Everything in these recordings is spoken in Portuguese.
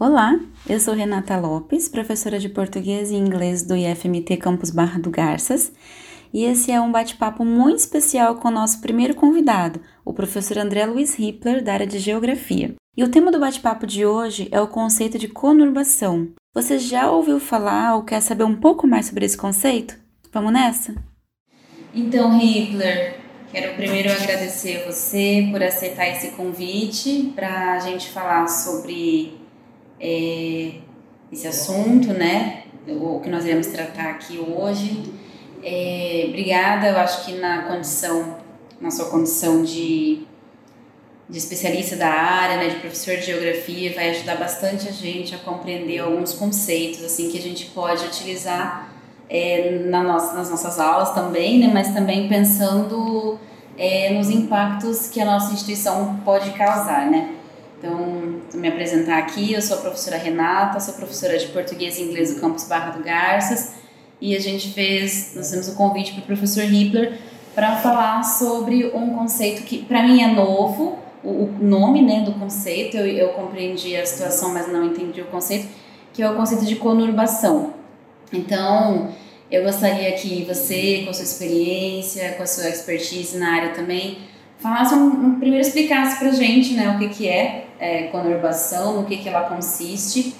Olá, eu sou Renata Lopes, professora de português e inglês do IFMT Campus Barra do Garças, e esse é um bate-papo muito especial com o nosso primeiro convidado, o professor André Luiz Hippler, da área de Geografia. E o tema do bate-papo de hoje é o conceito de conurbação. Você já ouviu falar ou quer saber um pouco mais sobre esse conceito? Vamos nessa? Então, Hippler, quero primeiro agradecer você por aceitar esse convite para a gente falar sobre é, esse assunto, né? O que nós iremos tratar aqui hoje. É, obrigada, eu acho que na condição, na sua condição de, de especialista da área, né, de professor de geografia, vai ajudar bastante a gente a compreender alguns conceitos assim que a gente pode utilizar é, na nossa, nas nossas aulas também, né, mas também pensando é, nos impactos que a nossa instituição pode causar, né? Então, vou me apresentar aqui, eu sou a professora Renata, sou professora de português e inglês do campus Barra do Garças. E a gente fez, nós temos um convite para o professor Hippler para falar sobre um conceito que para mim é novo, o, o, nome né, do conceito, eu, eu compreendi a situação, mas não entendi o conceito, que é o conceito de conurbação. Então, eu gostaria que você, com a sua experiência, com a sua expertise na área também, falasse um, um, primeiro explicasse para gente né, o que, que é, é conurbação, no que, que ela consiste,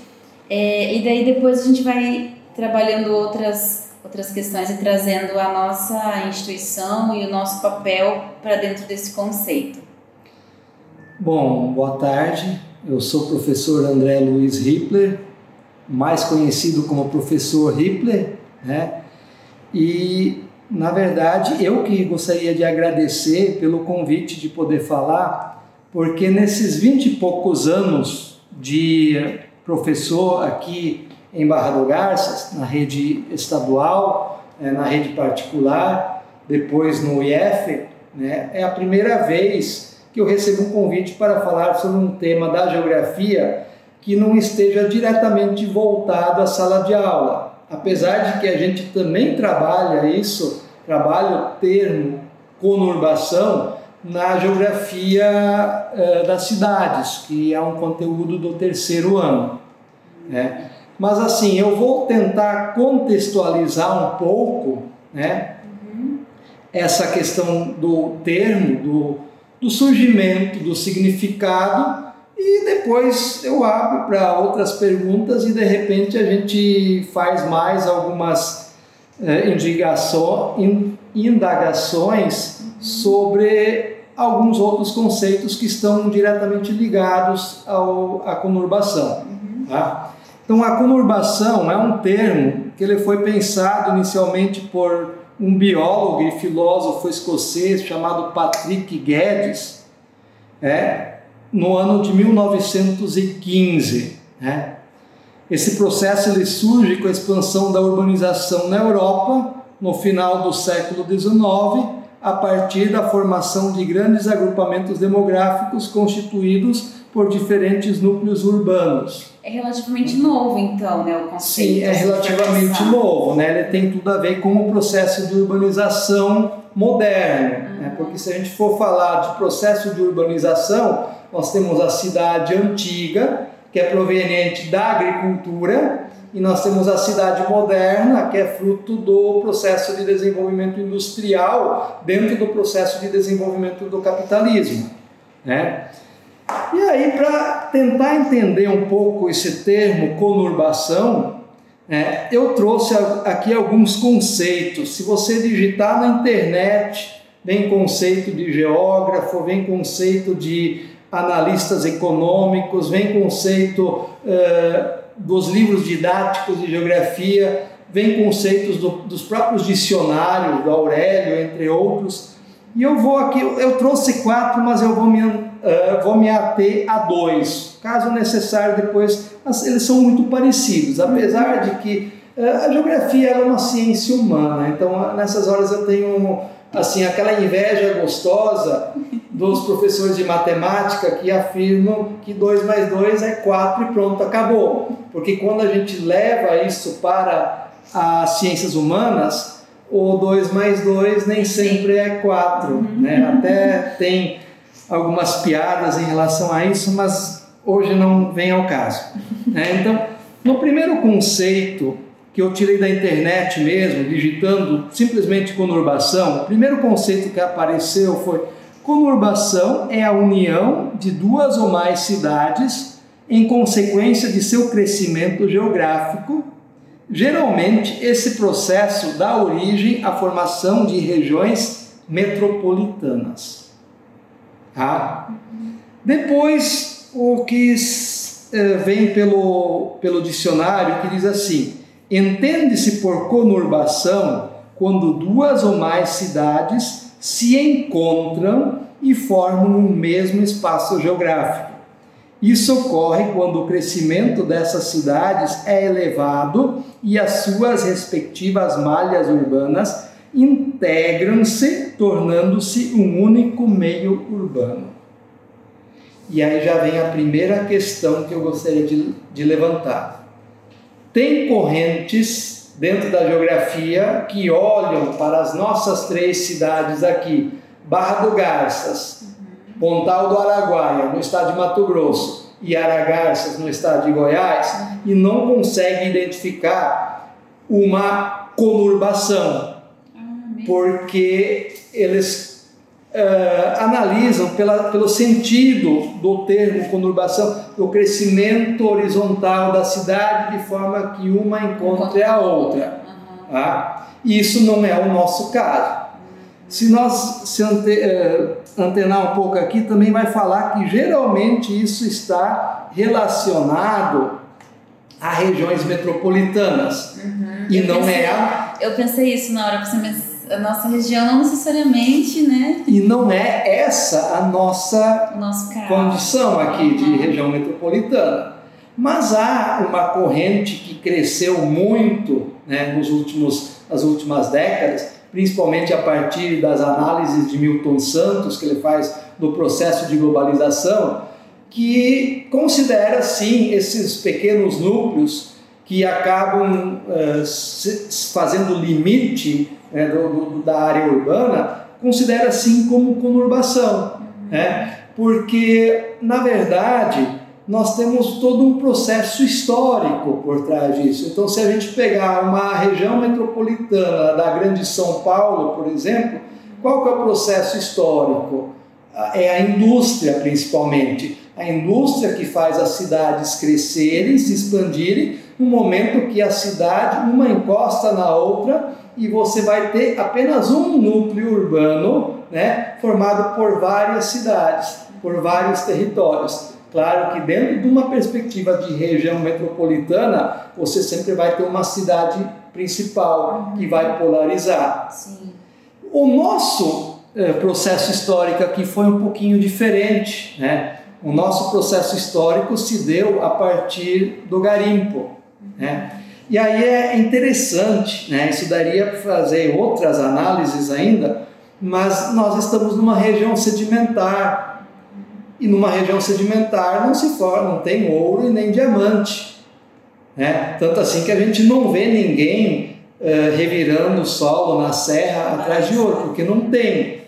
é, e daí depois a gente vai trabalhando outras, outras questões e trazendo a nossa instituição e o nosso papel para dentro desse conceito. Bom, boa tarde. Eu sou o professor André Luiz Hippler, mais conhecido como professor Hippler, né? E na verdade, eu que gostaria de agradecer pelo convite de poder falar, porque nesses vinte e poucos anos de professor aqui em Barra do Garças, na rede estadual, é, na rede particular, depois no IF, né, é a primeira vez que eu recebo um convite para falar sobre um tema da geografia que não esteja diretamente voltado à sala de aula apesar de que a gente também trabalha isso, trabalha o termo conurbação na geografia eh, das cidades, que é um conteúdo do terceiro ano. Né? Mas assim, eu vou tentar contextualizar um pouco né, uhum. essa questão do termo, do, do surgimento, do significado e depois eu abro para outras perguntas e de repente a gente faz mais algumas é, indagações sobre alguns outros conceitos que estão diretamente ligados ao, à conurbação. Uhum. Tá? Então, a conurbação é um termo que ele foi pensado inicialmente por um biólogo e filósofo escocês chamado Patrick Guedes, é, no ano de 1915. Né? Esse processo ele surge com a expansão da urbanização na Europa no final do século XIX, a partir da formação de grandes agrupamentos demográficos constituídos por diferentes núcleos urbanos. É relativamente novo, então, né, o conceito? Sim, é relativamente novo, né? Ele tem tudo a ver com o processo de urbanização moderno, uhum. né? Porque se a gente for falar de processo de urbanização, nós temos a cidade antiga, que é proveniente da agricultura, e nós temos a cidade moderna, que é fruto do processo de desenvolvimento industrial dentro do processo de desenvolvimento do capitalismo. Né? E aí, para tentar entender um pouco esse termo conurbação, é, eu trouxe aqui alguns conceitos. Se você digitar na internet, vem conceito de geógrafo, vem conceito de analistas econômicos, vem conceito eh, dos livros didáticos de geografia, vem conceitos do, dos próprios dicionários, do Aurélio, entre outros. E eu vou aqui, eu trouxe quatro, mas eu vou me, uh, vou me ater a dois. Caso necessário, depois, eles são muito parecidos, apesar de que uh, a geografia é uma ciência humana, então nessas horas eu tenho assim aquela inveja gostosa dos professores de matemática que afirmam que 2 mais 2 é 4 e pronto, acabou. Porque quando a gente leva isso para as ciências humanas, o 2 mais 2 nem sempre é 4. Uhum. Né? Até tem algumas piadas em relação a isso, mas hoje não vem ao caso. Né? Então, no primeiro conceito que eu tirei da internet mesmo, digitando simplesmente conurbação, o primeiro conceito que apareceu foi conurbação é a união de duas ou mais cidades em consequência de seu crescimento geográfico. Geralmente, esse processo dá origem à formação de regiões metropolitanas. Tá? Depois, o que eh, vem pelo, pelo dicionário que diz assim: entende-se por conurbação quando duas ou mais cidades se encontram e formam o mesmo espaço geográfico. Isso ocorre quando o crescimento dessas cidades é elevado e as suas respectivas malhas urbanas integram-se, tornando-se um único meio urbano. E aí já vem a primeira questão que eu gostaria de, de levantar. Tem correntes dentro da geografia que olham para as nossas três cidades aqui, Barra do Garças, Pontal do Araguaia, no estado de Mato Grosso, e Aragarças, no estado de Goiás, e não conseguem identificar uma conurbação, porque eles uh, analisam pela, pelo sentido do termo conurbação, o crescimento horizontal da cidade de forma que uma encontre a outra. Tá? Isso não é o nosso caso. Se nós se ante, uh, antenar um pouco aqui, também vai falar que geralmente isso está relacionado a regiões metropolitanas. Uhum. E eu não pensei, é a. Eu pensei isso na hora que você a nossa região não necessariamente, né? E não é essa a nossa condição aqui de uhum. região metropolitana. Mas há uma corrente que cresceu muito né, nos últimos, nas últimas décadas, principalmente a partir das análises de Milton Santos, que ele faz do processo de globalização, que considera sim esses pequenos núcleos que acabam uh, fazendo limite né, do, do, da área urbana, considera assim como conurbação. Né? Porque, na verdade, nós temos todo um processo histórico por trás disso. Então, se a gente pegar uma região metropolitana da Grande São Paulo, por exemplo, qual que é o processo histórico? É a indústria, principalmente. A indústria que faz as cidades crescerem, se expandirem, no momento que a cidade, uma encosta na outra, e você vai ter apenas um núcleo urbano né, formado por várias cidades, por vários territórios. Claro que dentro de uma perspectiva de região metropolitana, você sempre vai ter uma cidade principal que vai polarizar. Sim. O nosso eh, processo histórico aqui foi um pouquinho diferente. Né? O nosso processo histórico se deu a partir do garimpo. Né? E aí é interessante, né? isso daria para fazer outras análises ainda, mas nós estamos numa região sedimentar. E numa região sedimentar não se forma, não tem ouro e nem diamante. Né? Tanto assim que a gente não vê ninguém uh, revirando o solo na serra atrás de ouro, porque não tem.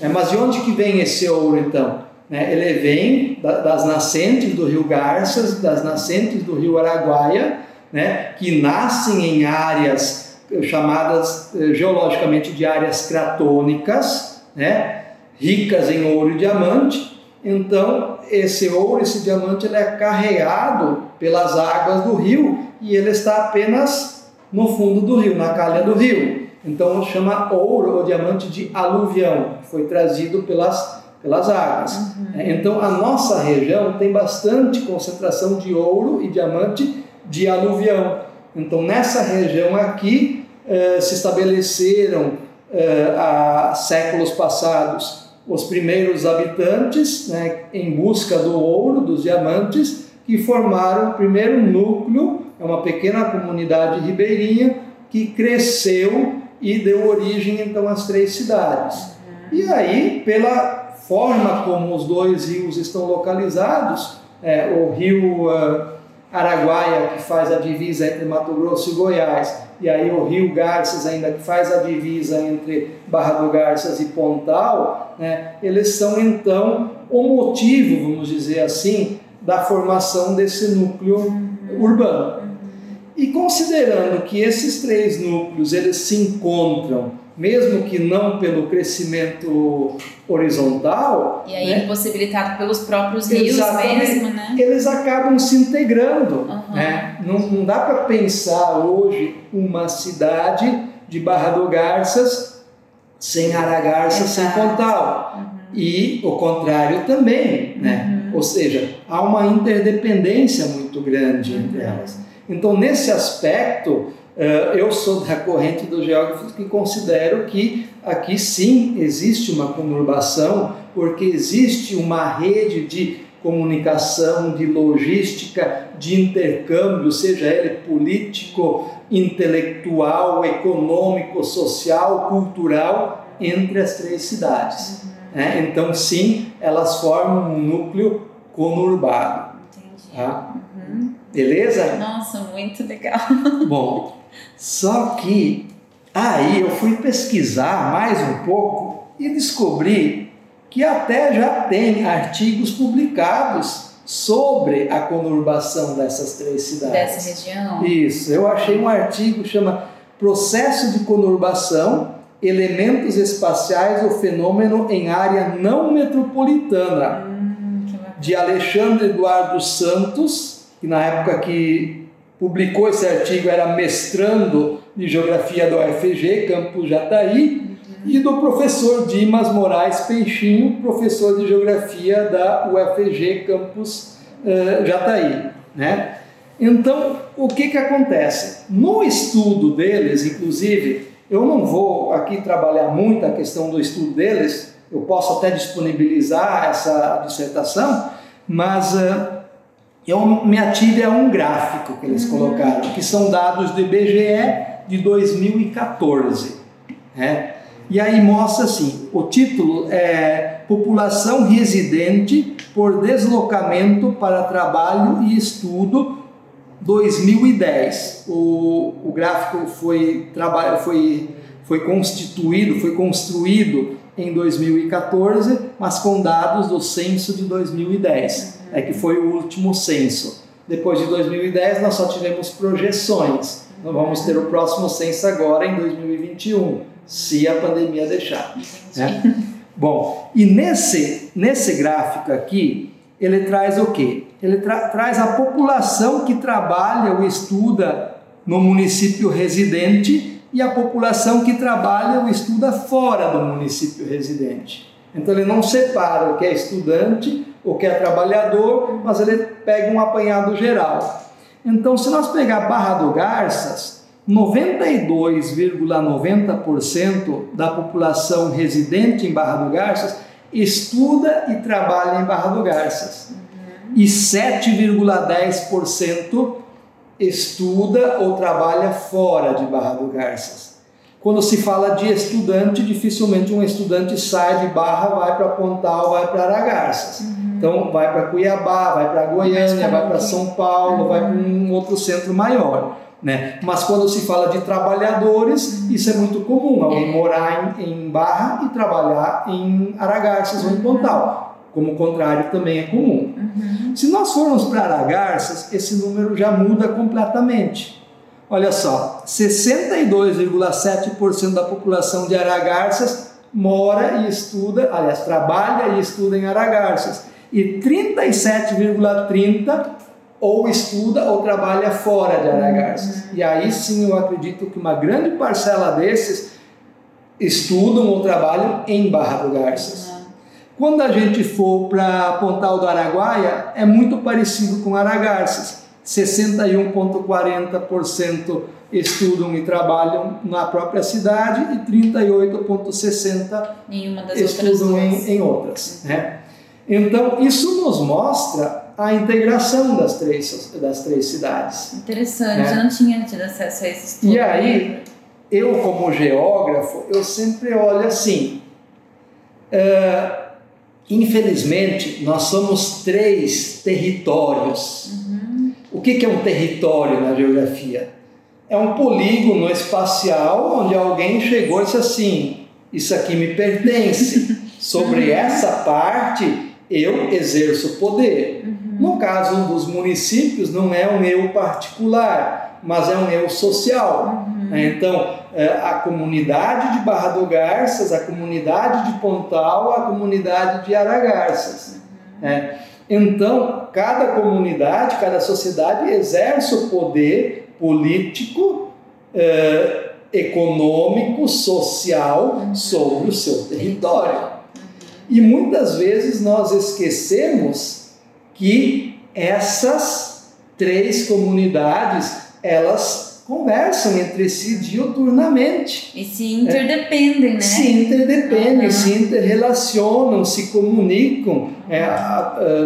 É, mas de onde que vem esse ouro então? Né? Ele vem da, das nascentes do rio Garças, das nascentes do rio Araguaia, né, que nascem em áreas eh, chamadas eh, geologicamente de áreas cratônicas, né, ricas em ouro e diamante. Então, esse ouro, esse diamante, ele é carregado pelas águas do rio e ele está apenas no fundo do rio, na calha do rio. Então, chama ouro ou diamante de aluvião, que foi trazido pelas, pelas águas. Uhum. Então, a nossa região tem bastante concentração de ouro e diamante de aluvião. Então, nessa região aqui eh, se estabeleceram eh, há séculos passados os primeiros habitantes né, em busca do ouro, dos diamantes, que formaram o primeiro núcleo, é uma pequena comunidade ribeirinha que cresceu e deu origem então às três cidades. E aí, pela forma como os dois rios estão localizados, é, o rio uh, Araguaia, que faz a divisa entre Mato Grosso e Goiás, e aí o Rio Garças ainda que faz a divisa entre Barra do Garças e Pontal, né, eles são então o motivo, vamos dizer assim, da formação desse núcleo uhum. urbano. E considerando que esses três núcleos eles se encontram mesmo que não pelo crescimento horizontal. E aí né? impossibilitado pelos próprios rios mesmo, né? Eles acabam se integrando. Uhum. Né? Não, não dá para pensar hoje uma cidade de Barra do Garças sem Aragarça, sem Pontal. Uhum. E o contrário também, né? Uhum. Ou seja, há uma interdependência muito grande entre uhum. elas. Então, nesse aspecto, eu sou da corrente dos geógrafos que considero que aqui sim existe uma conurbação, porque existe uma rede de comunicação, de logística, de intercâmbio, seja ele político, intelectual, econômico, social, cultural, entre as três cidades. Uhum. É, então, sim, elas formam um núcleo conurbado. Entendi. Tá? Uhum. Beleza? Nossa, muito legal. Bom, só que aí eu fui pesquisar mais um pouco e descobri que até já tem artigos publicados sobre a conurbação dessas três cidades. Dessa região? Isso. Eu achei um artigo que chama Processo de Conurbação, Elementos Espaciais ou Fenômeno em Área Não Metropolitana, hum, de Alexandre Eduardo Santos, que na época que publicou esse artigo, era mestrando de Geografia do UFG, Campus Jataí, e do professor Dimas Moraes Peixinho, professor de Geografia da UFG, Campus uh, Jataí. Né? Então, o que, que acontece? No estudo deles, inclusive, eu não vou aqui trabalhar muito a questão do estudo deles, eu posso até disponibilizar essa dissertação, mas uh, eu me ative a um gráfico que eles colocaram, que são dados do IBGE de 2014. Né? E aí mostra assim: o título é População Residente por Deslocamento para Trabalho e Estudo 2010. O, o gráfico foi, foi, foi constituído, foi construído em 2014, mas com dados do censo de 2010 é que foi o último censo. Depois de 2010, nós só tivemos projeções. Nós vamos ter o próximo censo agora em 2021, se a pandemia deixar. Né? Bom, e nesse, nesse gráfico aqui, ele traz o quê? Ele tra traz a população que trabalha ou estuda no município residente e a população que trabalha ou estuda fora do município residente. Então ele não separa o que é estudante o que é trabalhador, mas ele pega um apanhado geral. Então, se nós pegar Barra do Garças, 92,90% da população residente em Barra do Garças estuda e trabalha em Barra do Garças. Uhum. E 7,10% estuda ou trabalha fora de Barra do Garças. Quando se fala de estudante, dificilmente um estudante sai de Barra, vai para Pontal, vai para Aragarças. Uhum. Então, vai para Cuiabá, vai para Goiânia, vai para São Paulo, uhum. vai para um outro centro maior. Né? Mas quando se fala de trabalhadores, uhum. isso é muito comum, alguém morar em, em, Barra e trabalhar em Aragarças ou em Pontal. Como o contrário também é comum. Uhum. Se nós formos para Aragarças, esse número já muda completamente. Olha só, 62,7% da população de Aragarças mora e estuda, aliás, trabalha e estuda em Aragarças. E 37,30% ou estuda ou trabalha fora de Aragarças. E aí sim eu acredito que uma grande parcela desses estudam ou trabalham em Barra do Garças. Quando a gente for para Pontal do Araguaia, é muito parecido com Aragarças 61,40% estudam e trabalham na própria cidade e 38,60% estudam em, em, outras. Né? Então, isso nos mostra a integração das três, das três cidades. Interessante, né? eu não tinha tido acesso a esse estudo. E aí, eu como geógrafo, eu sempre olho assim, uh, infelizmente, nós somos três territórios. Uhum que é um território na geografia? É um polígono espacial onde alguém chegou e disse assim: Isso aqui me pertence. Sobre essa parte eu exerço poder. Uhum. No caso dos municípios, não é um eu particular, mas é um eu social. Uhum. Né? Então, é, a comunidade de Barra do Garças, a comunidade de Pontal, a comunidade de Aragarças. Uhum. É. Então, cada comunidade, cada sociedade exerce o poder político, eh, econômico, social sobre o seu território. E muitas vezes nós esquecemos que essas três comunidades, elas conversam entre si diuturnamente. E se interdependem, é, né? Se interdependem, uhum. se interrelacionam, se comunicam. É,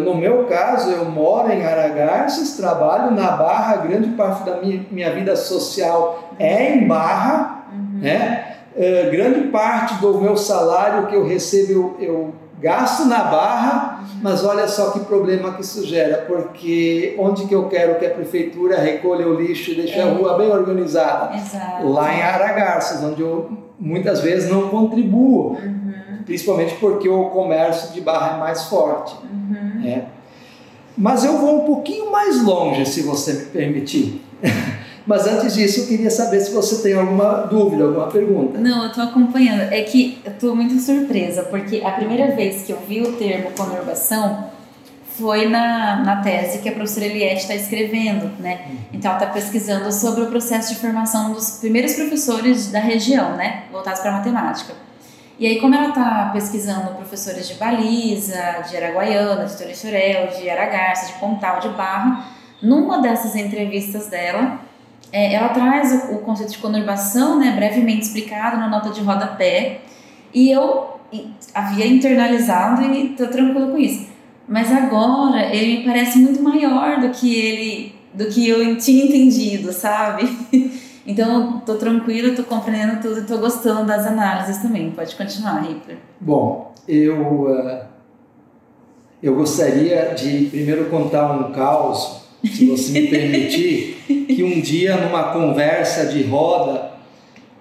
no meu caso, eu moro em Aragarças, trabalho na Barra, grande parte da minha, minha vida social é em Barra, uhum. né? Uh, grande parte do meu salário que eu recebo eu, eu gasto na barra, mas olha só que problema que isso gera, porque onde que eu quero que a prefeitura recolha o lixo e deixe é. a rua bem organizada? Exato. Lá em Aragarças, onde eu muitas vezes não contribuo, uhum. principalmente porque o comércio de barra é mais forte. Uhum. É. Mas eu vou um pouquinho mais longe, se você me permitir. Mas antes disso, eu queria saber se você tem alguma dúvida, alguma pergunta. Não, eu estou acompanhando. É que eu estou muito surpresa, porque a primeira vez que eu vi o termo conurbação foi na, na tese que a professora Eliette está escrevendo, né? Então ela está pesquisando sobre o processo de formação dos primeiros professores da região, né? Voltados para matemática. E aí, como ela está pesquisando professores de Baliza, de Araguaiana, de Torixorel, de Aragarça, de Pontal, de Barra, numa dessas entrevistas dela, é, ela traz o, o, conceito de conurbação, né, brevemente explicado na nota de rodapé, e eu havia internalizado e estou tranquilo com isso. Mas agora ele me parece muito maior do que ele, do que eu tinha entendido, sabe? Então, estou tranquilo, estou compreendendo tudo, estou gostando das análises também. Pode continuar, Ripper. Bom, eu uh, eu gostaria de primeiro contar um caos se você me permitir, que um dia numa conversa de roda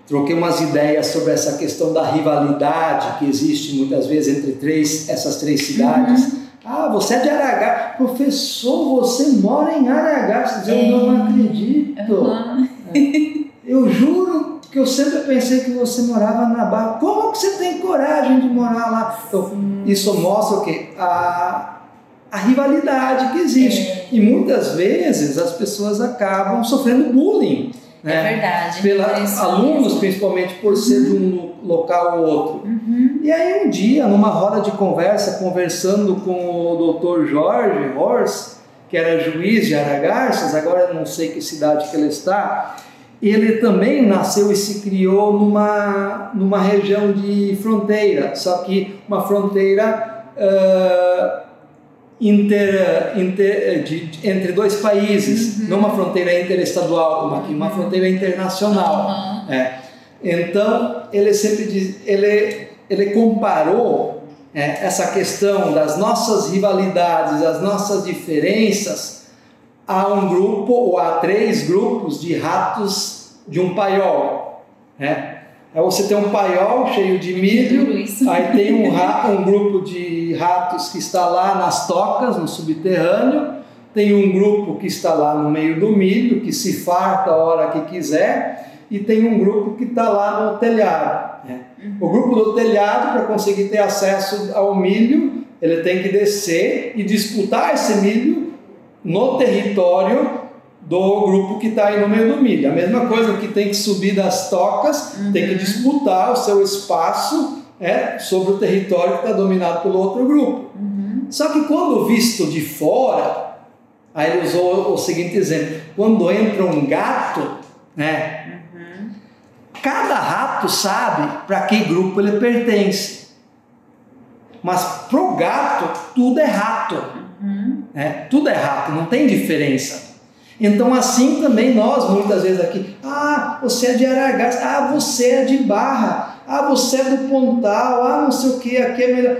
troquei umas ideias sobre essa questão da rivalidade que existe muitas vezes entre três, essas três cidades. Uhum. Ah, você é de Aragá. Professor, você mora em Aragá. Eu é. não acredito. Uhum. Eu juro que eu sempre pensei que você morava na Barra. Como que você tem coragem de morar lá? Então, isso mostra o quê? A, a rivalidade que existe. É. E muitas vezes as pessoas acabam sofrendo bullying. É né? verdade. Pelos alunos, principalmente por ser de um local ou outro. Uhum. E aí um dia, numa roda de conversa, conversando com o Dr. Jorge Horst, que era juiz de Aragarças, agora não sei que cidade que ele está, ele também nasceu e se criou numa, numa região de fronteira, só que uma fronteira uh, inter, inter, de, de, entre dois países, uhum. não uma fronteira interestadual, uma, uma fronteira internacional. Uhum. É. Então, ele sempre diz, ele, ele comparou é, essa questão das nossas rivalidades, as nossas diferenças, a um grupo ou a três grupos de ratos de um paiol. É. Aí você tem um paiol cheio de milho, aí tem um, um grupo de ratos que está lá nas tocas, no subterrâneo, tem um grupo que está lá no meio do milho, que se farta a hora que quiser, e tem um grupo que está lá no telhado. Né? O grupo do telhado, para conseguir ter acesso ao milho, ele tem que descer e disputar esse milho no território do grupo que está aí no meio do milho. A mesma coisa que tem que subir das tocas, uhum. tem que disputar o seu espaço é, sobre o território que está dominado pelo outro grupo. Uhum. Só que quando visto de fora, aí ele usou o seguinte exemplo: quando entra um gato, né? Uhum. Cada rato sabe para que grupo ele pertence. Mas pro gato, tudo é rato. Uhum. Né? Tudo é rato, não tem diferença. Então, assim também nós, muitas vezes aqui, ah, você é de Aragás, ah, você é de Barra, ah, você é do Pontal, ah, não sei o que, aqui é melhor.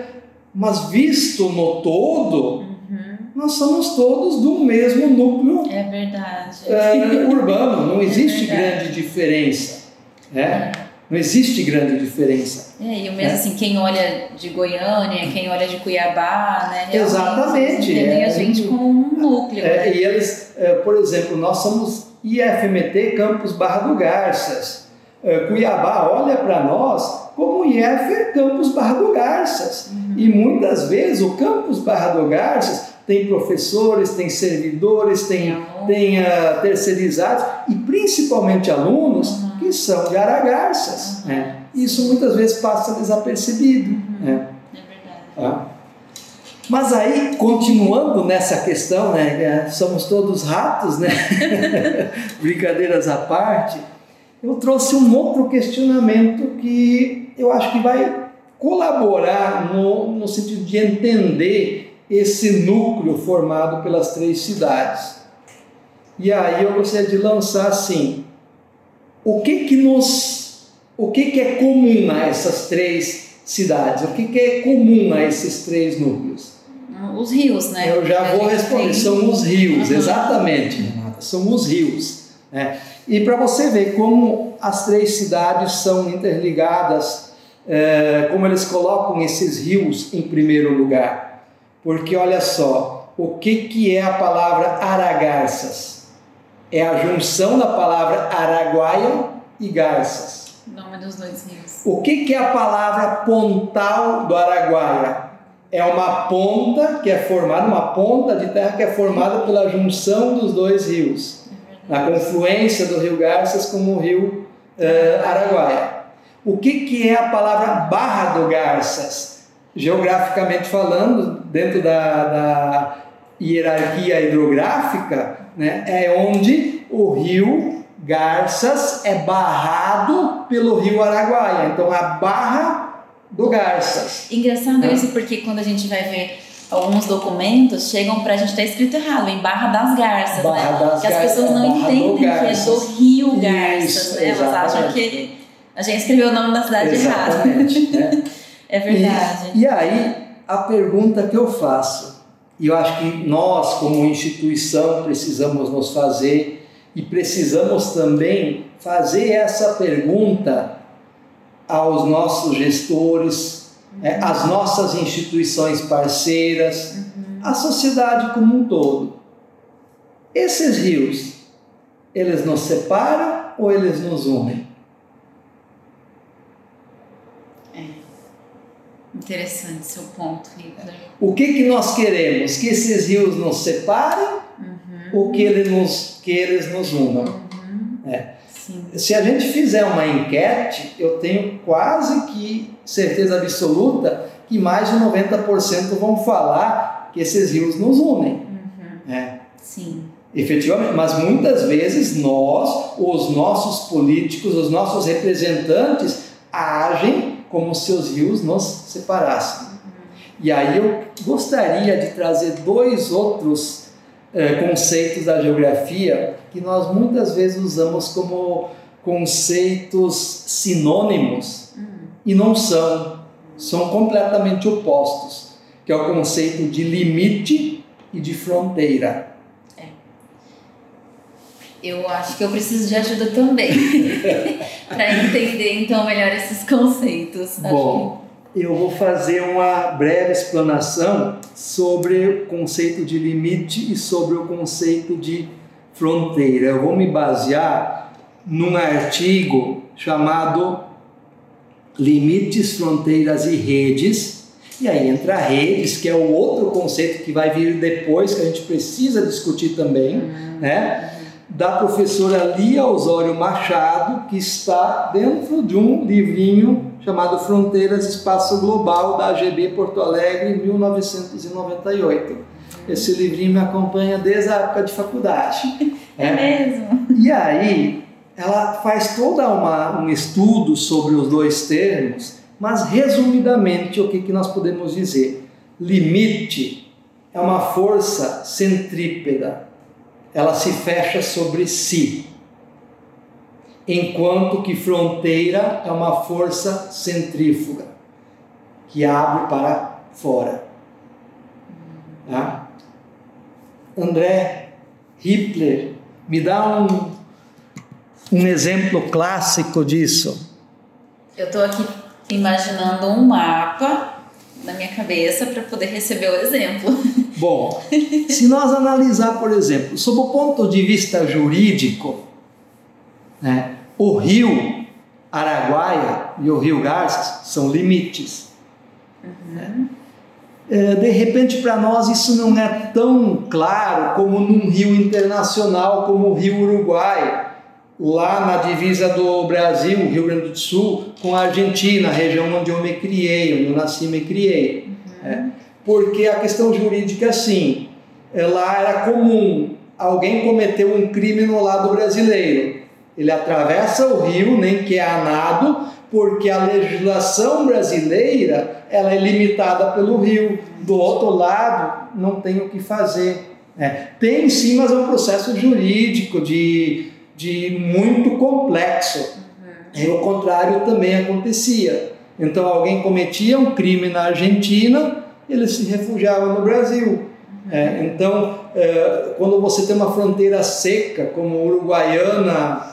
Mas visto no todo, uhum. nós somos todos do mesmo núcleo é verdade. É, urbano, não existe é grande diferença. Né? Não existe grande diferença. É, e o mesmo é. assim, quem olha de Goiânia, quem olha de Cuiabá, né? Exatamente. Entendem é, a gente como um núcleo. É, né? E eles, é, por exemplo, nós somos IFMT Campus Barra do Garças. É, Cuiabá olha para nós como IF Campus Barra do Garças. Uhum. E muitas vezes o Campus Barra do Garças tem professores, tem servidores, tem, tem uh, terceirizados e principalmente alunos são de Aragarças. Né? Isso muitas vezes passa desapercebido. Uhum. É verdade. Tá? Mas aí, continuando nessa questão, né, é, somos todos ratos, né? Brincadeiras à parte, eu trouxe um outro questionamento que eu acho que vai colaborar no, no sentido de entender esse núcleo formado pelas três cidades. E aí eu gostaria de lançar assim: o que que nos, o que que é comum a essas três cidades? O que que é comum a esses três núcleos? Os rios, né? Eu já vou responder. Tem... São os rios, uhum. exatamente, Renata. São os rios. Né? E para você ver como as três cidades são interligadas, é, como eles colocam esses rios em primeiro lugar. Porque olha só, o que, que é a palavra Aragarças? É a junção da palavra Araguaia e Garças. O nome dos dois rios. O que, que é a palavra Pontal do Araguaia? É uma ponta que é formada, uma ponta de terra que é formada pela junção dos dois rios. É na confluência do rio Garças com o rio uh, Araguaia. O que, que é a palavra Barra do Garças? geograficamente falando, dentro da, da hierarquia hidrográfica, né, é onde o rio Garças é barrado pelo rio Araguaia. Então, a barra do Garças. Engraçado é. isso, porque quando a gente vai ver alguns documentos, chegam para a gente estar tá escrito errado, em Barra das Garças, barra né? Das que as pessoas não entendem que é do rio Garças, isso, né? Elas acham que a gente escreveu o nome da cidade exatamente, errado. Né? É verdade. E, e aí, a pergunta que eu faço, e eu acho que nós, como instituição, precisamos nos fazer e precisamos também fazer essa pergunta aos nossos gestores, uhum. é, às nossas instituições parceiras, uhum. à sociedade como um todo. Esses rios, eles nos separam ou eles nos unem? Interessante seu ponto, Hitler. O que, que nós queremos? Que esses rios nos separem uhum. ou que, ele nos, que eles nos unam? Uhum. É. Se a gente fizer uma enquete, eu tenho quase que certeza absoluta que mais de 90% vão falar que esses rios nos unem. Uhum. É. Sim. Efetivamente, mas muitas vezes nós, os nossos políticos, os nossos representantes, agem como os rios nos separassem. E aí eu gostaria de trazer dois outros eh, conceitos da geografia que nós muitas vezes usamos como conceitos sinônimos uhum. e não são, são completamente opostos, que é o conceito de limite e de fronteira. Eu acho que eu preciso de ajuda também para entender então melhor esses conceitos. Bom, eu vou fazer uma breve explanação sobre o conceito de limite e sobre o conceito de fronteira. Eu vou me basear num artigo chamado Limites, Fronteiras e Redes. E aí entra redes, que é o outro conceito que vai vir depois, que a gente precisa discutir também, né? Da professora Lia Osório Machado, que está dentro de um livrinho chamado Fronteiras Espaço Global, da AGB Porto Alegre, 1998. Esse livrinho me acompanha desde a época de faculdade. É, é mesmo? E aí, ela faz todo um estudo sobre os dois termos, mas resumidamente, o que, que nós podemos dizer? Limite é uma força centrípeda ela se fecha sobre si, enquanto que fronteira é uma força centrífuga que abre para fora. Tá? André Hitler me dá um, um exemplo clássico disso. Eu estou aqui imaginando um mapa na minha cabeça para poder receber o exemplo. Bom, se nós analisar, por exemplo, sob o ponto de vista jurídico, né, o rio Araguaia e o rio Garças são limites. Né? É, de repente, para nós, isso não é tão claro como num rio internacional como o rio Uruguai, lá na divisa do Brasil, Rio Grande do Sul, com a Argentina, a região onde eu me criei, onde eu nasci e me criei. Uhum. É, porque a questão jurídica é, lá era comum alguém cometeu um crime no lado brasileiro. Ele atravessa o rio, nem que é a nado, porque a legislação brasileira ela é limitada pelo rio. Do outro lado, não tem o que fazer. É, tem sim, mas é um processo jurídico de de muito complexo. Uhum. E o contrário também acontecia. Então alguém cometia um crime na Argentina, ele se refugiava no Brasil. É, então, é, quando você tem uma fronteira seca, como Uruguaiana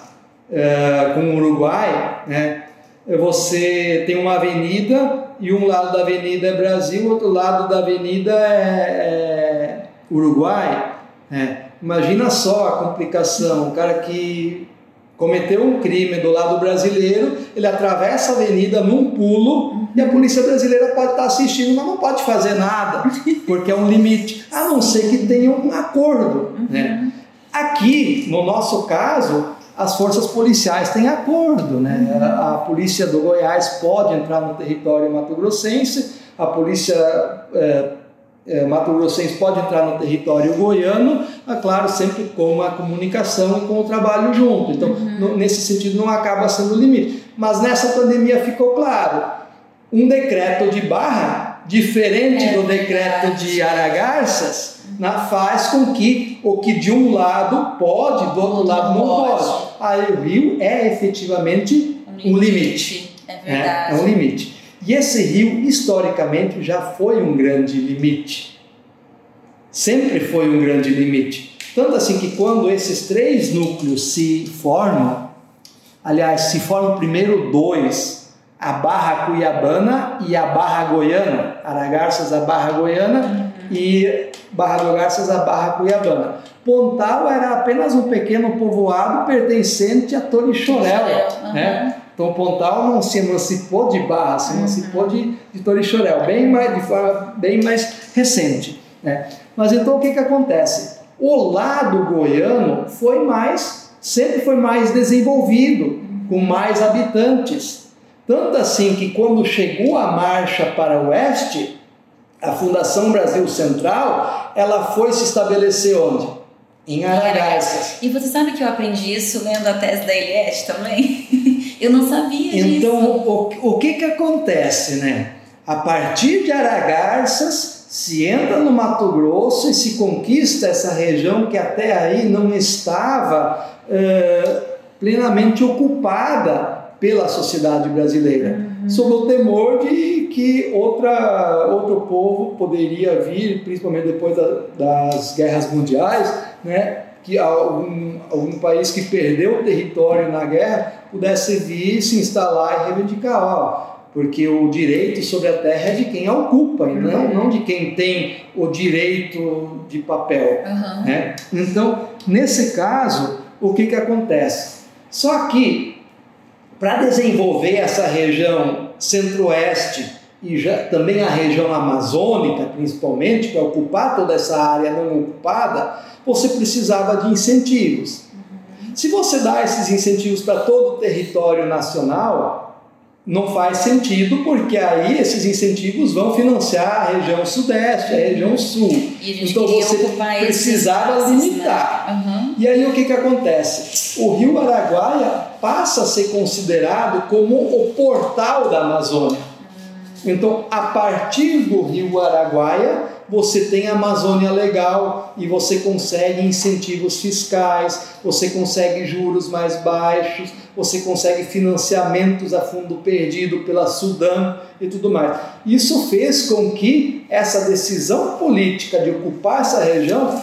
é, com o Uruguai, né, você tem uma avenida e um lado da avenida é Brasil, outro lado da avenida é, é Uruguai. É. Imagina só a complicação, o cara que cometeu um crime do lado brasileiro, ele atravessa a avenida num pulo e a polícia brasileira pode estar assistindo, mas não pode fazer nada, porque é um limite, a não ser que tenha um acordo. Né? Aqui, no nosso caso, as forças policiais têm acordo. Né? A, a polícia do Goiás pode entrar no território mato-grossense, a polícia. É, é, Mato Grossense pode entrar no território goiano, é claro, sempre com a comunicação e com o trabalho junto. Então, uhum. no, nesse sentido, não acaba sendo limite. Mas nessa pandemia ficou claro: um decreto de barra, diferente é do decreto de Aragarças, na, faz com que o que de um lado pode, do outro lado não pode. Aí o rio é efetivamente um limite. Um limite. É verdade. É, é um limite. E esse rio, historicamente, já foi um grande limite. Sempre foi um grande limite. Tanto assim que quando esses três núcleos se formam, aliás, se formam primeiro dois, a Barra Cuiabana e a Barra Goiana, Aragarças a Barra Goiana uhum. e Barra do Garças a Barra Cuiabana. Pontal era apenas um pequeno povoado pertencente a Torixoréu, uhum. né? Então Pontal não se emancipou de Barra, se emancipou de, de bem mais, de forma bem mais recente. Né? Mas então o que, que acontece? O lado goiano foi mais, sempre foi mais desenvolvido, com mais habitantes. Tanto assim que quando chegou a marcha para o oeste, a Fundação Brasil Central, ela foi se estabelecer onde? Em Aragarças. E você sabe que eu aprendi isso lendo a tese da Eliette também? Eu não sabia então, disso. Então, o, o que que acontece, né? A partir de Aragarças, se entra no Mato Grosso e se conquista essa região que até aí não estava é, plenamente ocupada pela sociedade brasileira, uhum. sob o temor de que outra, outro povo poderia vir, principalmente depois da, das guerras mundiais, né? Que algum, algum país que perdeu território na guerra pudesse vir, se instalar e reivindicar, ó, porque o direito sobre a terra é de quem a ocupa, e não, uhum. não de quem tem o direito de papel. Uhum. Né? Então, nesse caso, o que, que acontece? Só que, para desenvolver essa região centro-oeste e já, também a região amazônica, principalmente, para ocupar toda essa área não ocupada, você precisava de incentivos. Uhum. Se você dá esses incentivos para todo o território nacional, não faz sentido, porque aí esses incentivos vão financiar a região sudeste, a região sul. então você precisava espaços, né? limitar. Né? Uhum. E aí o que, que acontece? O rio Araguaia passa a ser considerado como o portal da Amazônia. Então, a partir do rio Araguaia, você tem a Amazônia legal e você consegue incentivos fiscais, você consegue juros mais baixos, você consegue financiamentos a fundo perdido pela Sudão e tudo mais. Isso fez com que essa decisão política de ocupar essa região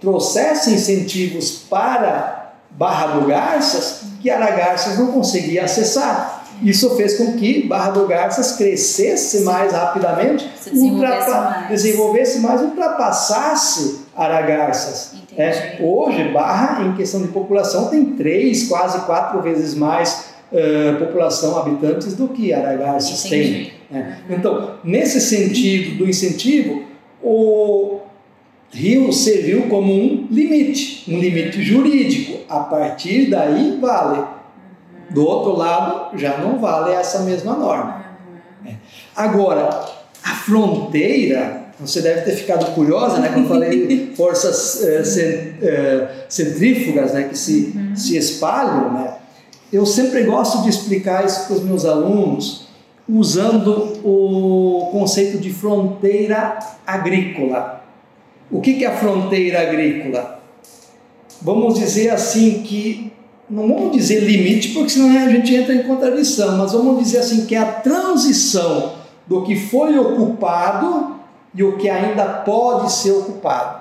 trouxesse incentivos para Barra do Garças que Aragarças não conseguia acessar. Isso fez com que Barra do Garças crescesse mais rapidamente, desenvolvesse, mais. desenvolvesse mais, ultrapassasse Aragarças. É, hoje, Barra, em questão de população, tem três, quase quatro vezes mais uh, população, habitantes, do que Aragarças tem. É. Então, nesse sentido do incentivo, o rio serviu como um limite, um limite jurídico. A partir daí, vale. Do outro lado, já não vale essa mesma norma. É. Agora, a fronteira, você deve ter ficado curiosa, né, quando eu falei forças uh, centrífugas né, que se, uhum. se espalham. Né? Eu sempre gosto de explicar isso para os meus alunos usando o conceito de fronteira agrícola. O que é a fronteira agrícola? Vamos dizer assim que não vamos dizer limite, porque senão a gente entra em contradição, mas vamos dizer assim que é a transição do que foi ocupado e o que ainda pode ser ocupado.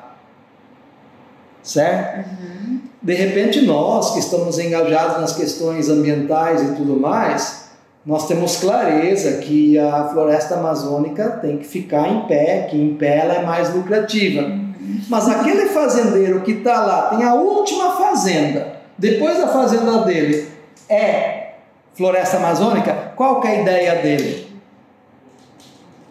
Certo? Uhum. De repente, nós que estamos engajados nas questões ambientais e tudo mais, nós temos clareza que a floresta amazônica tem que ficar em pé, que em pé ela é mais lucrativa. Uhum. Mas aquele fazendeiro que está lá, tem a última fazenda, depois da fazenda dele é floresta amazônica, qual é a ideia dele?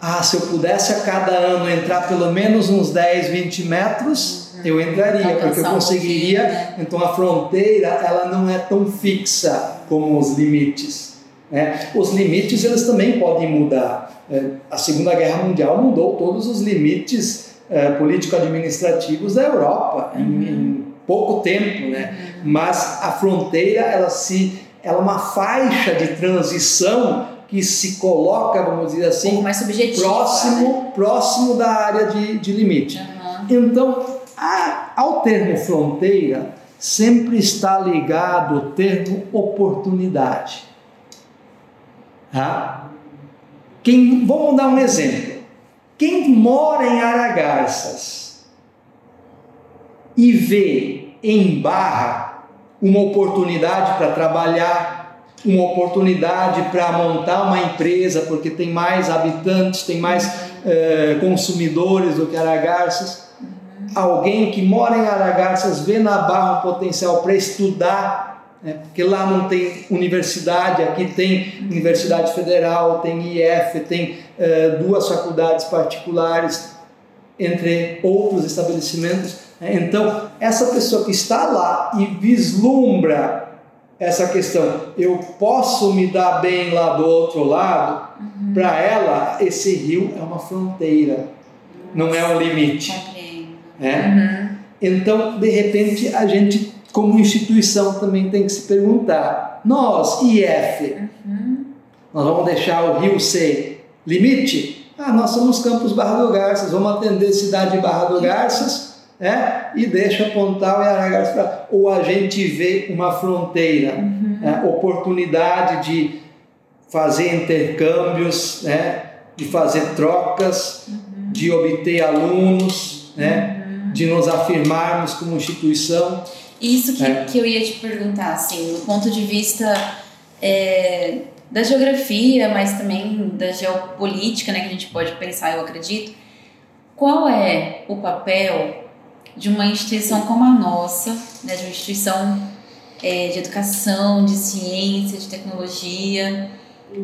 Ah, se eu pudesse a cada ano entrar pelo menos uns 10, 20 metros, uhum. eu entraria, porque eu conseguiria. né? Então a fronteira ela não é tão fixa como os limites. Né? Os limites eles também podem mudar. É, a Segunda Guerra Mundial mudou todos os limites é, político-administrativos da Europa uhum. em pouco tempo, né? Mas a fronteira ela se ela é uma faixa de transição que se coloca, vamos dizer assim, próximo, né? próximo da área de, de limite. Uhum. Então, a, ao termo fronteira sempre está ligado o termo oportunidade. Tá? Quem, vamos dar um exemplo. Quem mora em Aragarças e vê em Barra uma oportunidade para trabalhar, uma oportunidade para montar uma empresa, porque tem mais habitantes, tem mais eh, consumidores do que Aragarças. Alguém que mora em Aragarças vê na Barra um potencial para estudar, né? porque lá não tem universidade, aqui tem Universidade Federal, tem IF, tem eh, duas faculdades particulares, entre outros estabelecimentos é, então, essa pessoa que está lá e vislumbra essa questão, eu posso me dar bem lá do outro lado, uhum. para ela, esse rio é uma fronteira, não é um limite. É? Uhum. Então, de repente, a gente, como instituição, também tem que se perguntar: nós, IF, uhum. nós vamos deixar o rio ser limite? Ah, nós somos Campos Barra do Garças, vamos atender cidade de Barra do Garças é, e deixa Pontal e Aragaço para. Ou a gente vê uma fronteira, uhum. é, oportunidade de fazer intercâmbios, né, de fazer trocas, uhum. de obter alunos, né, uhum. de nos afirmarmos como instituição. Isso que, é. que eu ia te perguntar, assim, do ponto de vista é, da geografia, mas também da geopolítica, né, que a gente pode pensar, eu acredito. Qual é o papel de uma instituição como a nossa, né, de uma instituição é, de educação, de ciência, de tecnologia.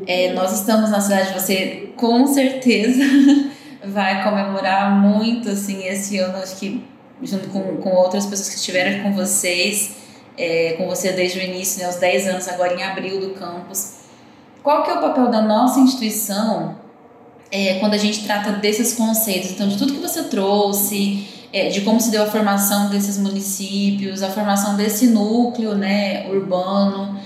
É, nós estamos na cidade, você com certeza vai comemorar muito assim esse ano, acho que junto com, com outras pessoas que estiveram com vocês, é, com você desde o início, né, os 10 anos, agora em abril do campus. Qual que é o papel da nossa instituição é, quando a gente trata desses conceitos? Então, de tudo que você trouxe, é, de como se deu a formação desses municípios, a formação desse núcleo né, urbano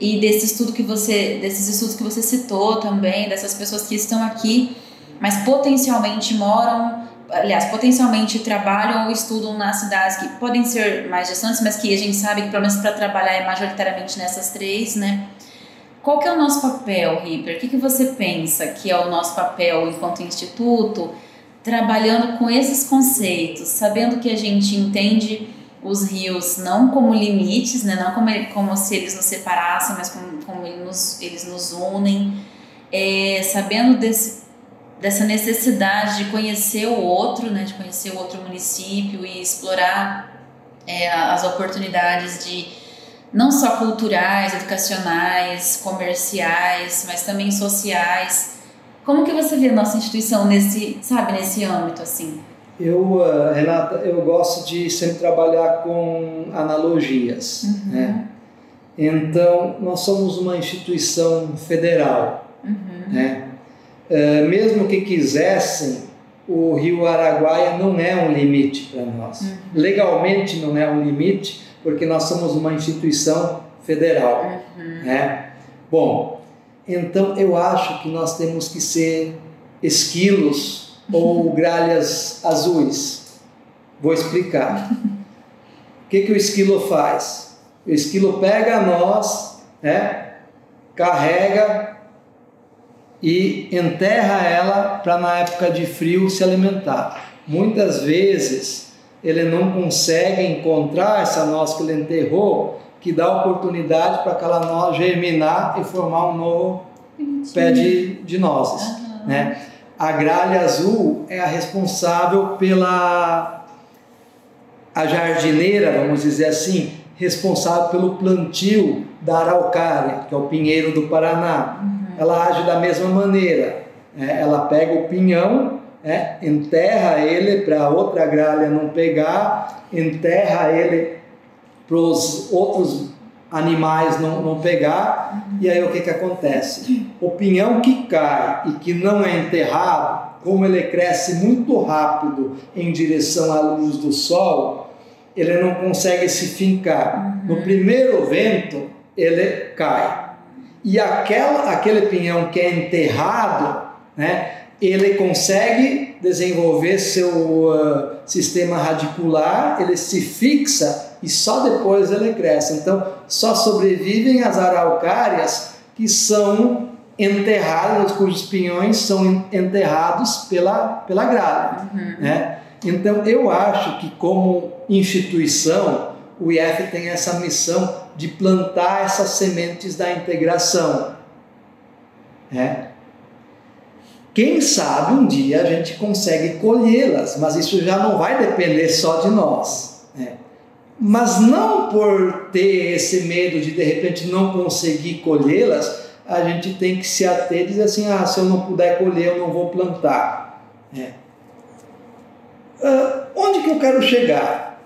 e desse estudo que você, desses estudos que você citou também, dessas pessoas que estão aqui, mas potencialmente moram, aliás, potencialmente trabalham ou estudam nas cidades que podem ser mais distantes, mas que a gente sabe que pelo menos para trabalhar é majoritariamente nessas três, né? Qual que é o nosso papel, Ripper? O que, que você pensa que é o nosso papel enquanto instituto trabalhando com esses conceitos, sabendo que a gente entende os rios não como limites, né? não como, como se eles nos separassem, mas como, como eles, nos, eles nos unem, é, sabendo desse, dessa necessidade de conhecer o outro, né? de conhecer o outro município e explorar é, as oportunidades de não só culturais, educacionais, comerciais, mas também sociais. Como que você vê a nossa instituição nesse, sabe, nesse âmbito assim? Eu, uh, Renata, eu gosto de sempre trabalhar com analogias, uhum. né? Então, nós somos uma instituição federal, uhum. né? Uh, mesmo que quisessem, o Rio Araguaia não é um limite para nós. Uhum. Legalmente não é um limite, porque nós somos uma instituição federal, uhum. né? Bom, então eu acho que nós temos que ser esquilos ou gralhas azuis? Vou explicar. O que, que o esquilo faz? O esquilo pega a noz, né, carrega e enterra ela para na época de frio se alimentar. Muitas vezes ele não consegue encontrar essa noz que ele enterrou, que dá oportunidade para aquela noz germinar e formar um novo pé de, de nozes. Uhum. Né? A gralha azul é a responsável pela a jardineira, vamos dizer assim, responsável pelo plantio da araucária, que é o pinheiro do Paraná. Uhum. Ela age da mesma maneira. É, ela pega o pinhão, é, enterra ele para outra gralha não pegar, enterra ele para os outros animais não, não pegar, e aí o que, que acontece? O pinhão que cai e que não é enterrado, como ele cresce muito rápido em direção à luz do sol, ele não consegue se fincar. No primeiro vento, ele cai. E aquela, aquele pinhão que é enterrado, né, ele consegue desenvolver seu uh, sistema radicular, ele se fixa e só depois ele cresce. Então, só sobrevivem as araucárias que são enterradas, cujos pinhões são enterrados pela, pela grade. Uhum. Né? Então, eu acho que, como instituição, o IF tem essa missão de plantar essas sementes da integração. Né? Quem sabe um dia a gente consegue colhê-las, mas isso já não vai depender só de nós. Mas não por ter esse medo de de repente não conseguir colhê-las, a gente tem que se ater e dizer assim: ah, se eu não puder colher, eu não vou plantar. É. Uh, onde que eu quero chegar?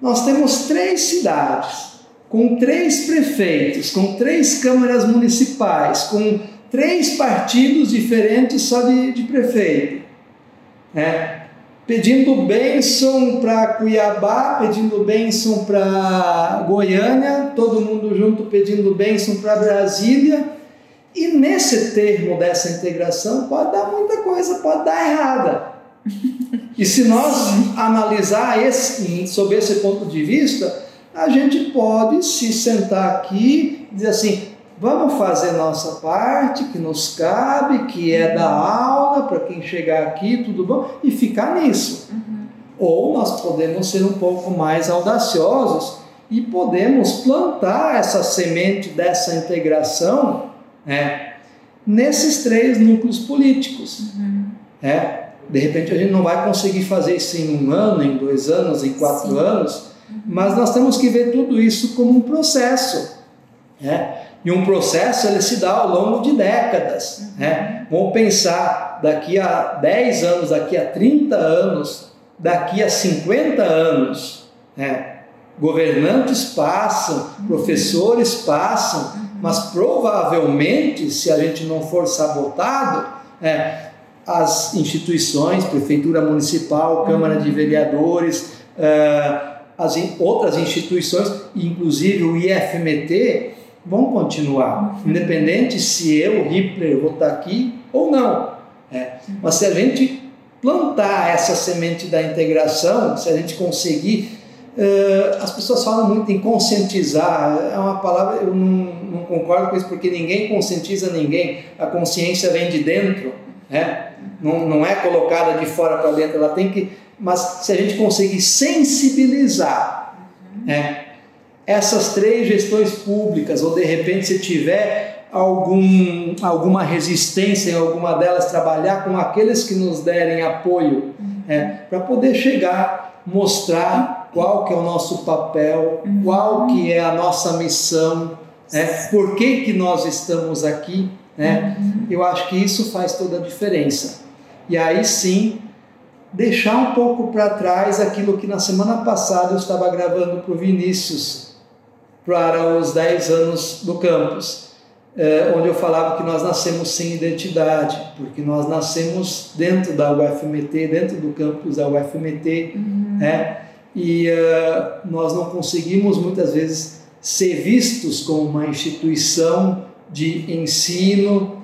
Nós temos três cidades, com três prefeitos, com três câmaras municipais, com três partidos diferentes só de, de prefeito. É pedindo bênção para Cuiabá, pedindo bênção para Goiânia, todo mundo junto pedindo bênção para Brasília. E nesse termo dessa integração pode dar muita coisa, pode dar errada. E se nós analisar esse, sob esse ponto de vista, a gente pode se sentar aqui e dizer assim: Vamos fazer nossa parte que nos cabe, que é da aula, para quem chegar aqui, tudo bom, e ficar nisso. Uhum. Ou nós podemos ser um pouco mais audaciosos e podemos plantar essa semente dessa integração né, nesses três núcleos políticos. Uhum. É, de repente a gente não vai conseguir fazer isso em um ano, em dois anos, em quatro Sim. anos, uhum. mas nós temos que ver tudo isso como um processo. É. E um processo ele se dá ao longo de décadas. Né? Vamos pensar daqui a 10 anos, daqui a 30 anos, daqui a 50 anos. Né? Governantes passam, professores passam, mas provavelmente, se a gente não for sabotado, é, as instituições, prefeitura municipal, Câmara de Vereadores, é, as outras instituições, inclusive o IFMT, vão continuar, independente se eu, Hitler, vou estar aqui ou não. É. Mas se a gente plantar essa semente da integração, se a gente conseguir. Uh, as pessoas falam muito em conscientizar, é uma palavra, eu não, não, concordo com isso, porque ninguém conscientiza ninguém, a consciência vem de dentro, né? não, não é colocada de fora para dentro, ela tem que. Mas se a gente conseguir sensibilizar É. Essas três gestões públicas, ou de repente se tiver algum, alguma resistência em alguma delas, trabalhar com aqueles que nos derem apoio, é, para poder chegar, mostrar qual que é o nosso papel, qual que é a nossa missão, é, por que, que nós estamos aqui, né? Eu acho que isso faz toda a diferença. E aí sim, deixar um pouco para trás aquilo que na semana passada eu estava gravando para o Vinícius, para os 10 anos do campus, é, onde eu falava que nós nascemos sem identidade, porque nós nascemos dentro da UFMT, dentro do campus da UFMT, uhum. né? e uh, nós não conseguimos muitas vezes ser vistos como uma instituição de ensino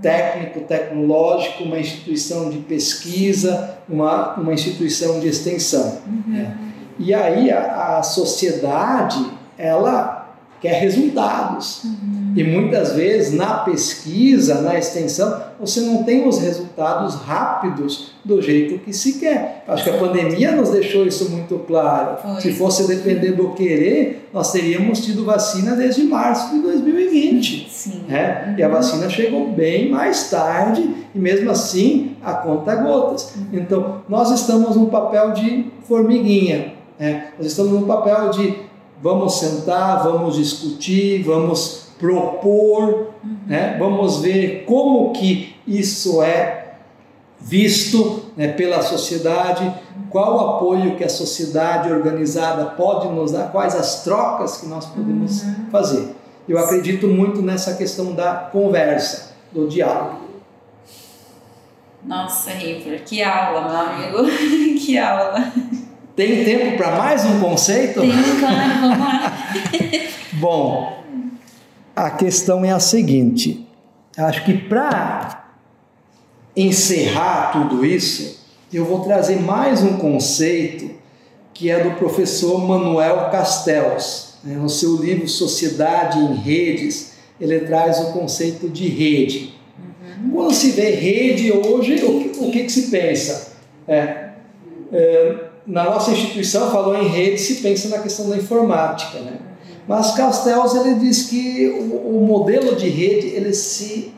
técnico, tecnológico, uma instituição de pesquisa, uma, uma instituição de extensão. Uhum. Né? E aí a, a, sociedade, ela quer resultados. Uhum. E muitas vezes na pesquisa, na extensão, você não tem os resultados rápidos do jeito que se quer. Acho que a pandemia nos deixou isso muito claro. Foi. Se fosse depender do querer, nós teríamos tido vacina desde março de 2020. Sim. Né? E a vacina chegou bem mais tarde, e mesmo assim a conta gotas. Então, nós estamos no papel de formiguinha. Né? Nós estamos no papel de vamos sentar, vamos discutir, vamos propor, uhum. né? vamos ver como que isso é visto né, pela sociedade, qual o apoio que a sociedade organizada pode nos dar, quais as trocas que nós podemos uhum. fazer. Eu acredito muito nessa questão da conversa, do diálogo. Nossa, River, que aula, meu amigo, que aula. Tem tempo para mais um conceito? Tem, claro, vamos lá. Bom, a questão é a seguinte: acho que para encerrar tudo isso, eu vou trazer mais um conceito que é do professor Manuel Castells. Né? No seu livro Sociedade em Redes, ele traz o conceito de rede. Uhum. Quando se vê rede hoje, o que, o que, que se pensa? É, é, na nossa instituição, falou em rede, se pensa na questão da informática. Né? Mas Castells ele diz que o, o, modelo de rede ele se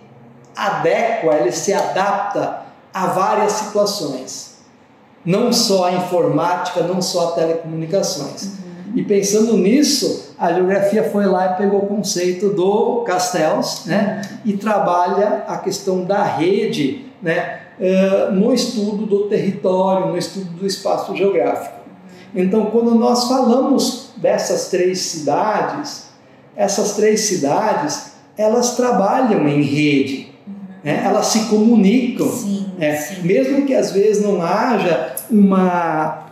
adequa, ele se adapta a várias situações, não só a informática, não só a telecomunicações. Uhum. E pensando nisso, a geografia foi lá e pegou o conceito do Castells, né, e trabalha a questão da rede, né, uh, no estudo do território, no estudo do espaço geográfico. Então, quando nós falamos dessas três cidades, essas três cidades, elas trabalham em rede, né? elas se comunicam, sim, né? sim. mesmo que às vezes não haja uma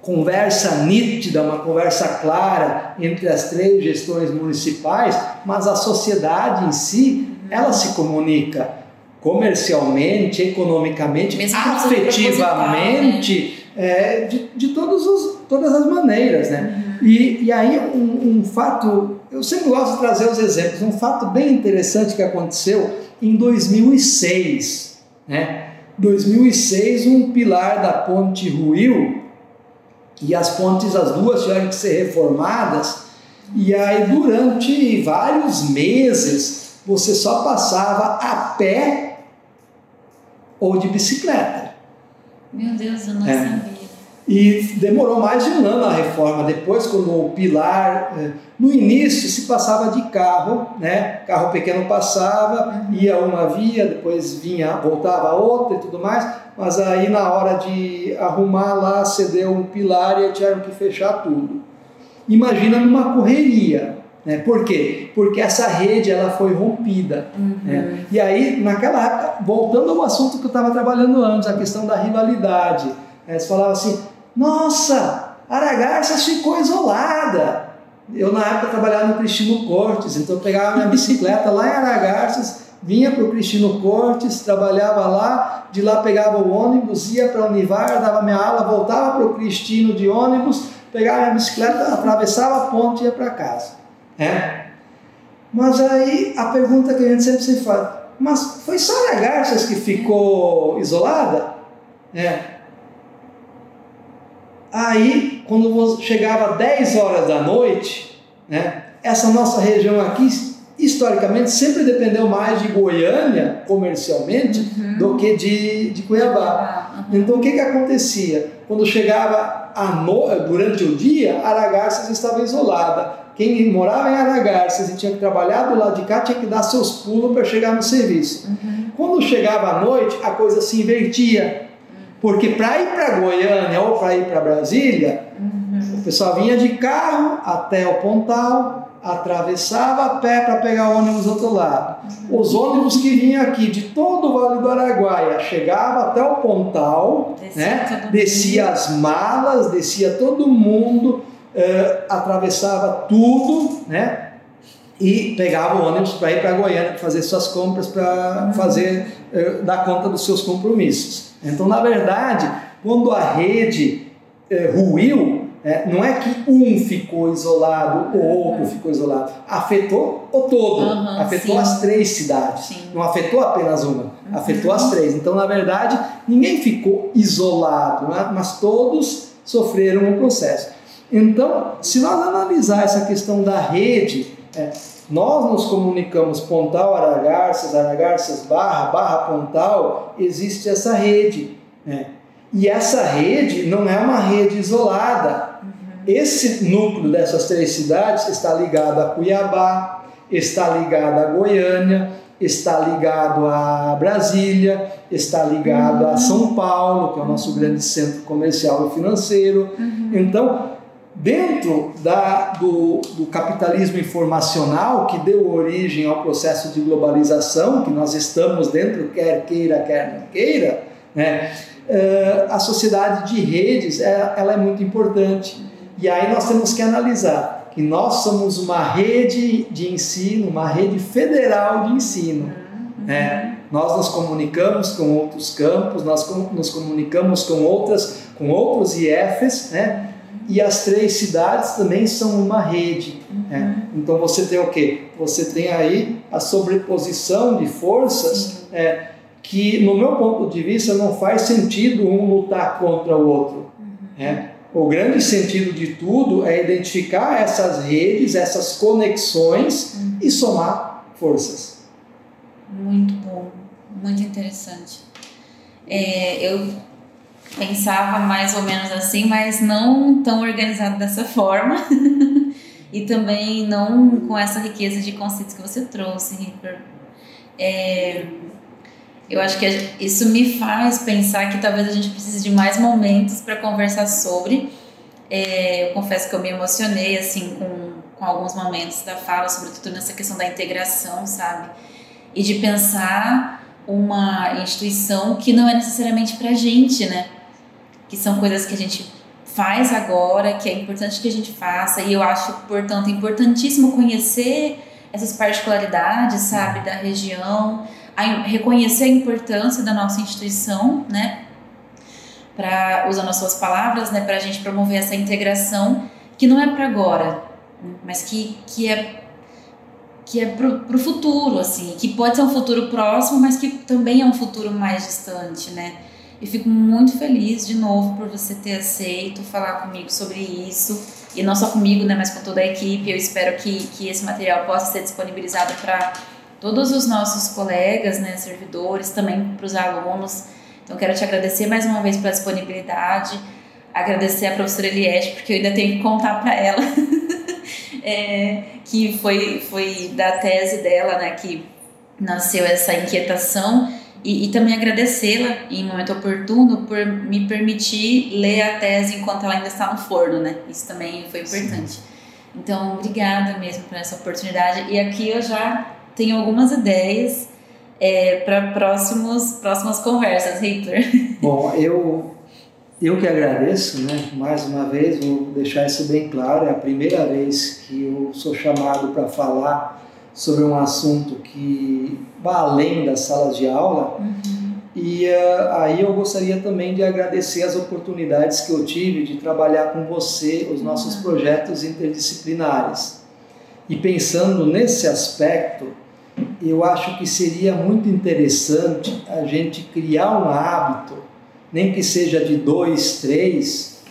conversa nítida, uma conversa clara entre as três gestões municipais, mas a sociedade em si, ela se comunica comercialmente, economicamente, Mesmo afetivamente, é, de, de todos os, todas as maneiras, né? Uhum. E, e aí um, um, fato, eu sempre gosto de trazer os exemplos, um fato bem interessante que aconteceu em 2006, né? 2006 um pilar da ponte ruiu e as pontes, as duas tiveram que ser reformadas e aí durante vários meses você só passava a pé ou de bicicleta. Meu Deus, eu não é. sabia. E demorou mais de um ano a reforma. Depois, quando o pilar. É, no início se passava de carro, né? Carro pequeno passava, uhum. ia uma via, depois vinha, voltava outra e tudo mais. Mas aí na hora de arrumar lá, cedeu um pilar e tiveram que fechar tudo. Imagina numa correria. Né? Por quê? Porque essa rede ela foi rompida. Uhum. Né? E aí, naquela época, voltando ao assunto que eu estava trabalhando antes, a questão da rivalidade. Né? Você falava assim, nossa, Aragarças ficou isolada. Eu, na época, trabalhava no Cristino Cortes, então eu pegava minha bicicleta lá em Aragarças, vinha para o Cristino Cortes, trabalhava lá, de lá pegava o ônibus, ia para a Univar, dava minha aula, voltava para o Cristino de ônibus, pegava minha bicicleta, atravessava a ponte e ia para casa. É? Mas aí a pergunta que a gente sempre se faz, mas foi só a Garças que ficou isolada? É. Aí, quando chegava 10 horas da noite, né, essa nossa região aqui, historicamente, sempre dependeu mais de Goiânia, comercialmente, uhum. do que de, de Cuiabá. Uhum. Então, o que, que acontecia? Quando chegava a no... durante o dia, Aragarças estava isolada. Quem morava em Aragarças e tinha que trabalhar do lado de cá tinha que dar seus pulos para chegar no serviço. Uhum. Quando chegava a noite, a coisa se invertia. Porque para ir para Goiânia ou para ir para Brasília, uhum. o pessoal vinha de carro até o Pontal, atravessava a pé para pegar o ônibus do outro lado. Os ônibus que vinham aqui de todo o Vale do Araguaia chegava até o Pontal, descia, né? descia as malas, descia todo mundo, uh, atravessava tudo, né? E pegava o ônibus para ir para Goiânia fazer suas compras, para uhum. fazer uh, dar conta dos seus compromissos. Então, na verdade, quando a rede uh, ruiu, é, não é que um ficou isolado, o outro ficou isolado. Afetou o todo. Uhum, afetou sim. as três cidades. Sim. Não afetou apenas uma, uhum. afetou as três. Então, na verdade, ninguém ficou isolado, né? mas todos sofreram o processo. Então, se nós analisar essa questão da rede, é, nós nos comunicamos Pontal, Aragarças, Aragarças, Barra, Barra, Pontal, existe essa rede. Né? E essa rede não é uma rede isolada. Esse núcleo dessas três cidades está ligado a Cuiabá, está ligado a Goiânia, está ligado a Brasília, está ligado a São Paulo, que é o nosso grande centro comercial e financeiro. Uhum. Então, dentro da, do, do, capitalismo informacional que deu origem ao processo de globalização, que nós estamos dentro, quer queira, quer não queira, né? uh, a sociedade de redes é, ela é muito importante. E aí nós temos que analisar que nós somos uma rede de ensino, uma rede federal de ensino. Uhum. Né? Nós nos comunicamos com outros campos, nós nos comunicamos com outras, com outros IFs, né? E as três cidades também são uma rede. Né? Uhum. Né? Então você tem o quê? Você tem aí a sobreposição de forças. É, que, no meu ponto de vista, não faz sentido um lutar contra o outro. Uhum. Né? O grande sentido de tudo é identificar essas redes, essas conexões e somar forças. Muito bom, muito interessante. É, eu pensava mais ou menos assim, mas não tão organizado dessa forma. e também não com essa riqueza de conceitos que você trouxe, Ripper. É, eu acho que isso me faz pensar que talvez a gente precise de mais momentos para conversar sobre. É, eu confesso que eu me emocionei assim com, com alguns momentos da fala, sobretudo nessa questão da integração, sabe? E de pensar uma instituição que não é necessariamente para gente, né? Que são coisas que a gente faz agora, que é importante que a gente faça, e eu acho, portanto, importantíssimo conhecer essas particularidades, sabe, da região a reconhecer a importância da nossa instituição, né? Para usando as suas palavras, né? Para a gente promover essa integração que não é para agora, mas que que é que é pro, pro futuro, assim, que pode ser um futuro próximo, mas que também é um futuro mais distante, né? E fico muito feliz de novo por você ter aceito falar comigo sobre isso. E não só comigo, né, mas com toda a equipe. Eu espero que, que esse material possa ser disponibilizado para todos os nossos colegas, né, servidores, também para os alunos. Então, quero te agradecer mais uma vez pela disponibilidade, agradecer a professora Eliette, porque eu ainda tenho que contar para ela é, que foi, foi da tese dela né, que nasceu essa inquietação e, e também agradecê-la em momento oportuno por me permitir ler a tese enquanto ela ainda está no forno, né? Isso também foi importante. Sim. Então, obrigada mesmo por essa oportunidade. E aqui eu já tenho algumas ideias é, para próximos próximas conversas, Hitler. Bom, eu eu que agradeço, né? Mais uma vez vou deixar isso bem claro. É a primeira vez que eu sou chamado para falar sobre um assunto que vai além das salas de aula. Uhum. E uh, aí eu gostaria também de agradecer as oportunidades que eu tive de trabalhar com você os nossos uhum. projetos interdisciplinares. E pensando nesse aspecto, eu acho que seria muito interessante a gente criar um hábito, nem que seja de dois, três,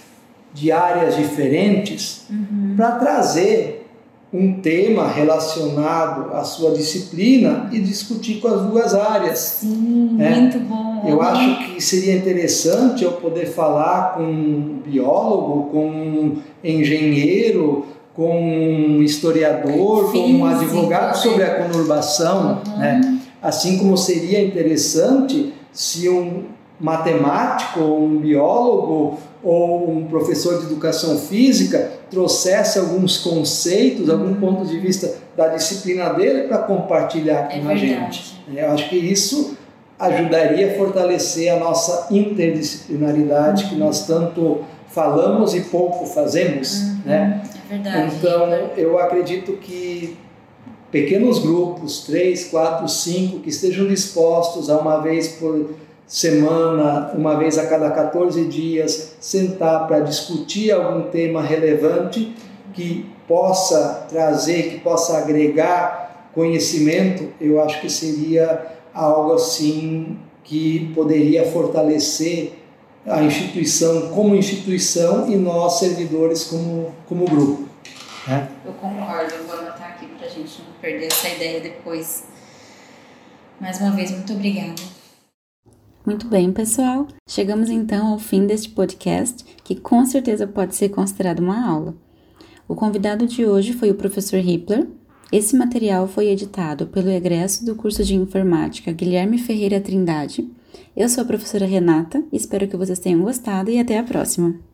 de áreas diferentes uhum. para trazer um tema relacionado à sua disciplina e discutir com as duas áreas. Sim, é. muito bom. Eu acho que seria interessante eu poder falar com um biólogo, com um engenheiro, com um historiador, Física, com um advogado sobre a conurbação, uhum. né? Assim como seria interessante se um matemático, ou um biólogo ou um professor de educação física trouxesse alguns conceitos, algum uhum. ponto de vista da disciplina dele para compartilhar com é a gente. Eu acho que isso ajudaria a fortalecer a nossa interdisciplinaridade que nós tanto falamos e pouco fazemos, uhum. né? É verdade. Então, eu acredito que pequenos grupos, três, quatro, cinco, que estejam dispostos a uma vez por semana, uma vez a cada 14 dias, sentar para discutir algum tema relevante que possa trazer, que possa agregar conhecimento, eu acho que seria algo assim que poderia fortalecer a instituição como instituição e nós servidores como, como grupo. Né? Eu concordo, eu vou anotar aqui para a gente não perder essa ideia depois. Mais uma vez, muito obrigada. Muito bem, pessoal. Chegamos então ao fim deste podcast, que com certeza pode ser considerado uma aula. O convidado de hoje foi o professor Hippler. Esse material foi editado pelo egresso do curso de informática Guilherme Ferreira Trindade. Eu sou a professora Renata, espero que vocês tenham gostado e até a próxima.